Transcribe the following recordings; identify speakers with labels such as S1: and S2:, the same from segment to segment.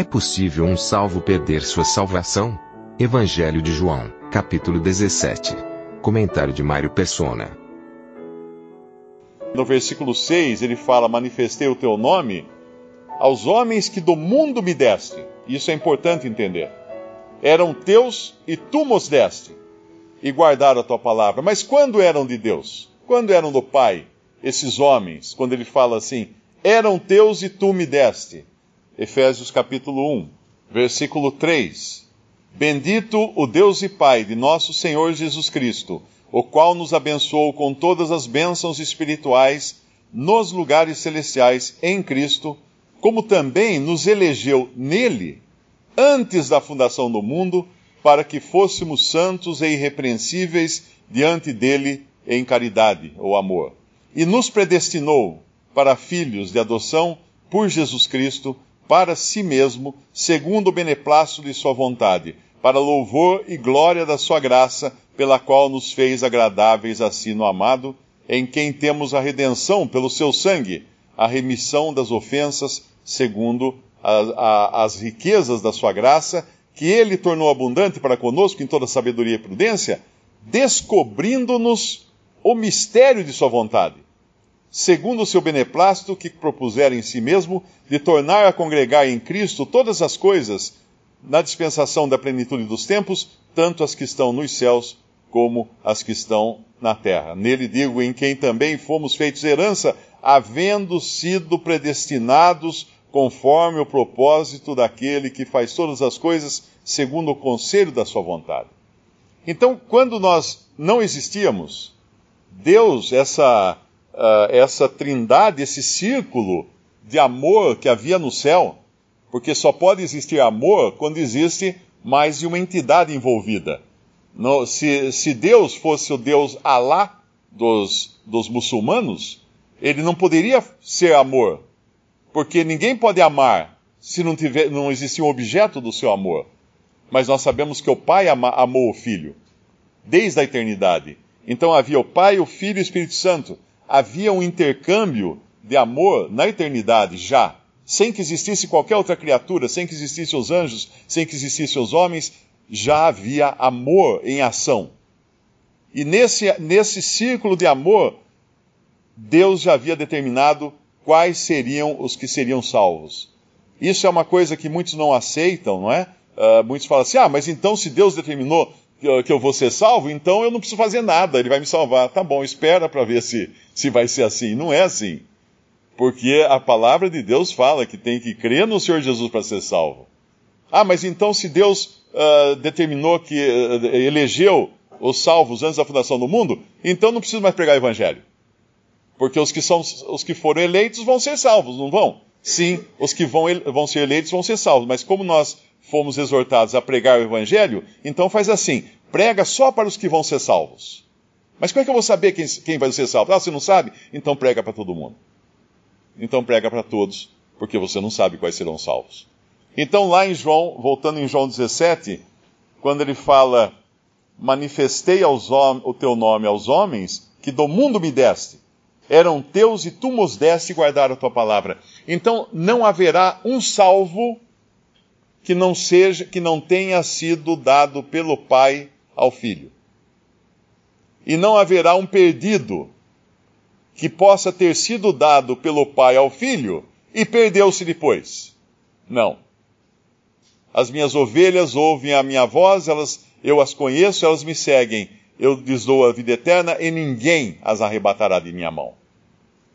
S1: É possível um salvo perder sua salvação? Evangelho de João, capítulo 17. Comentário de Mário Persona.
S2: No versículo 6, ele fala: Manifestei o teu nome aos homens que do mundo me deste. Isso é importante entender. Eram teus e tu nos deste, e guardaram a tua palavra. Mas quando eram de Deus? Quando eram do Pai? Esses homens, quando ele fala assim: Eram teus e tu me deste. Efésios capítulo 1, versículo 3. Bendito o Deus e Pai de nosso Senhor Jesus Cristo, o qual nos abençoou com todas as bênçãos espirituais nos lugares celestiais em Cristo, como também nos elegeu nele antes da fundação do mundo, para que fôssemos santos e irrepreensíveis diante dele em caridade ou amor. E nos predestinou para filhos de adoção por Jesus Cristo, para si mesmo, segundo o beneplácito de sua vontade, para louvor e glória da sua graça, pela qual nos fez agradáveis a si no amado, em quem temos a redenção pelo seu sangue, a remissão das ofensas, segundo a, a, as riquezas da sua graça, que ele tornou abundante para conosco em toda sabedoria e prudência, descobrindo-nos o mistério de sua vontade, segundo o seu beneplácito que propusera em si mesmo, de tornar a congregar em Cristo todas as coisas na dispensação da plenitude dos tempos, tanto as que estão nos céus como as que estão na terra. Nele digo, em quem também fomos feitos herança, havendo sido predestinados conforme o propósito daquele que faz todas as coisas segundo o conselho da sua vontade. Então, quando nós não existíamos, Deus, essa, essa trindade, esse círculo de amor que havia no céu, porque só pode existir amor quando existe mais de uma entidade envolvida. No, se, se, Deus fosse o Deus Alá dos, dos muçulmanos, ele não poderia ser amor, porque ninguém pode amar se não, tiver, não existir um objeto do seu amor. Mas nós sabemos que o Pai ama, amou o Filho, desde a eternidade. Então havia o Pai, o Filho e o Espírito Santo. Havia um intercâmbio de amor na eternidade já, sem que existisse qualquer outra criatura, sem que existissem os anjos, sem que existissem os homens, já havia amor em ação. E nesse, nesse círculo de amor, Deus já havia determinado quais seriam os que seriam salvos. Isso é uma coisa que muitos não aceitam, não é? Uh, muitos falam assim: ah, mas então se Deus determinou que, eu vou ser salvo, então eu não preciso fazer nada, Ele vai me salvar. Tá bom, espera para ver se, se vai ser assim. Não é assim. Porque a palavra de Deus fala que tem que crer no Senhor Jesus para ser salvo. Ah, mas então se Deus uh, determinou que uh, elegeu os salvos antes da fundação do mundo, então não preciso mais pregar o evangelho. Porque os que, são, os que foram eleitos vão ser salvos, não vão? Sim, os que vão, vão ser eleitos vão ser salvos, mas como nós fomos exortados a pregar o evangelho, então faz assim: prega só para os que vão ser salvos. Mas como é que eu vou saber quem, quem vai ser salvo? Ah, você não sabe? Então prega para todo mundo. Então prega para todos, porque você não sabe quais serão salvos. Então, lá em João, voltando em João 17, quando ele fala: Manifestei o teu nome aos homens que do mundo me deste eram teus e tu nos deste guardar a tua palavra. Então não haverá um salvo que não seja que não tenha sido dado pelo Pai ao Filho. E não haverá um perdido que possa ter sido dado pelo Pai ao Filho e perdeu-se depois. Não. As minhas ovelhas ouvem a minha voz, elas eu as conheço, elas me seguem. Eu lhes dou a vida eterna e ninguém as arrebatará de minha mão.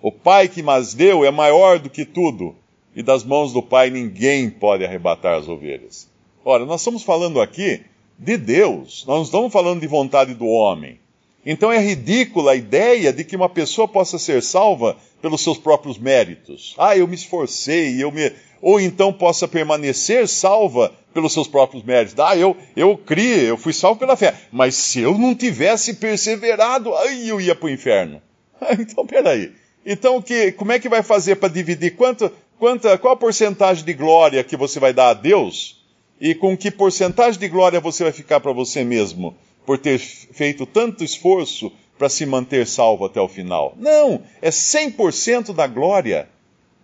S2: O Pai que mas deu é maior do que tudo, e das mãos do Pai ninguém pode arrebatar as ovelhas. Ora, nós estamos falando aqui de Deus, nós não estamos falando de vontade do homem. Então é ridícula a ideia de que uma pessoa possa ser salva pelos seus próprios méritos. Ah, eu me esforcei, eu me. Ou então possa permanecer salva pelos seus próprios méritos. Ah, eu, eu criei, eu fui salvo pela fé. Mas se eu não tivesse perseverado, aí eu ia para o inferno. então, peraí. Então, que, como é que vai fazer para dividir? Quanto, quanta, qual a porcentagem de glória que você vai dar a Deus? E com que porcentagem de glória você vai ficar para você mesmo? Por ter feito tanto esforço para se manter salvo até o final. Não, é 100% da glória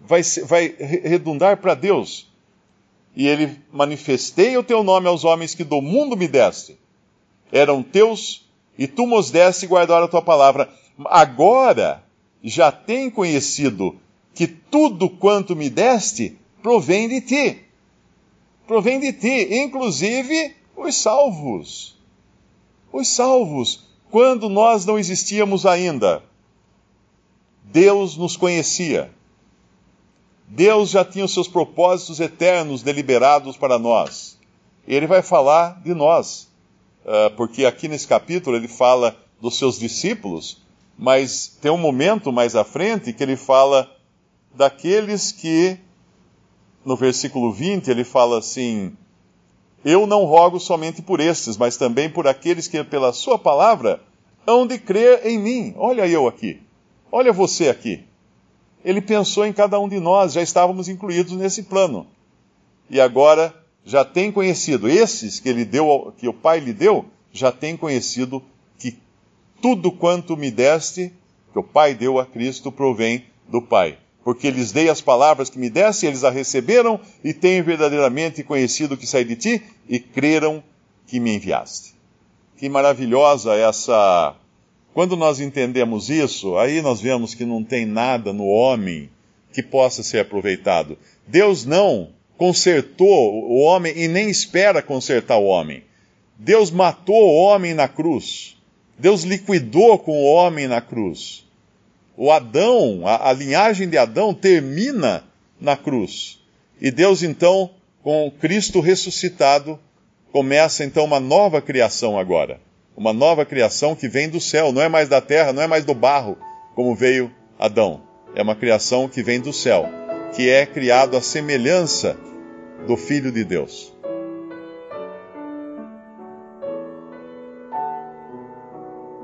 S2: vai, vai redundar para Deus. E ele manifestei o teu nome aos homens que do mundo me deste. Eram teus e tu nos deste e a tua palavra. Agora já tem conhecido que tudo quanto me deste provém de ti. Provém de ti, inclusive os salvos. Os salvos quando nós não existíamos ainda, Deus nos conhecia. Deus já tinha os seus propósitos eternos deliberados para nós. Ele vai falar de nós, ah, porque aqui nesse capítulo ele fala dos seus discípulos, mas tem um momento mais à frente que ele fala daqueles que, no versículo 20, ele fala assim: eu não rogo somente por estes, mas também por aqueles que, pela Sua palavra, hão de crer em mim. Olha eu aqui. Olha você aqui. Ele pensou em cada um de nós, já estávamos incluídos nesse plano. E agora já tem conhecido, esses que ele deu, que o Pai lhe deu, já tem conhecido que tudo quanto me deste, que o Pai deu a Cristo, provém do Pai porque lhes dei as palavras que me desse, eles a receberam e têm verdadeiramente conhecido que saí de ti e creram que me enviaste. Que maravilhosa essa. Quando nós entendemos isso, aí nós vemos que não tem nada no homem que possa ser aproveitado. Deus não consertou o homem e nem espera consertar o homem. Deus matou o homem na cruz. Deus liquidou com o homem na cruz. O Adão, a, a linhagem de Adão termina na cruz. E Deus, então, com Cristo ressuscitado, começa então uma nova criação agora. Uma nova criação que vem do céu, não é mais da terra, não é mais do barro, como veio Adão. É uma criação que vem do céu, que é criado à semelhança do Filho de Deus.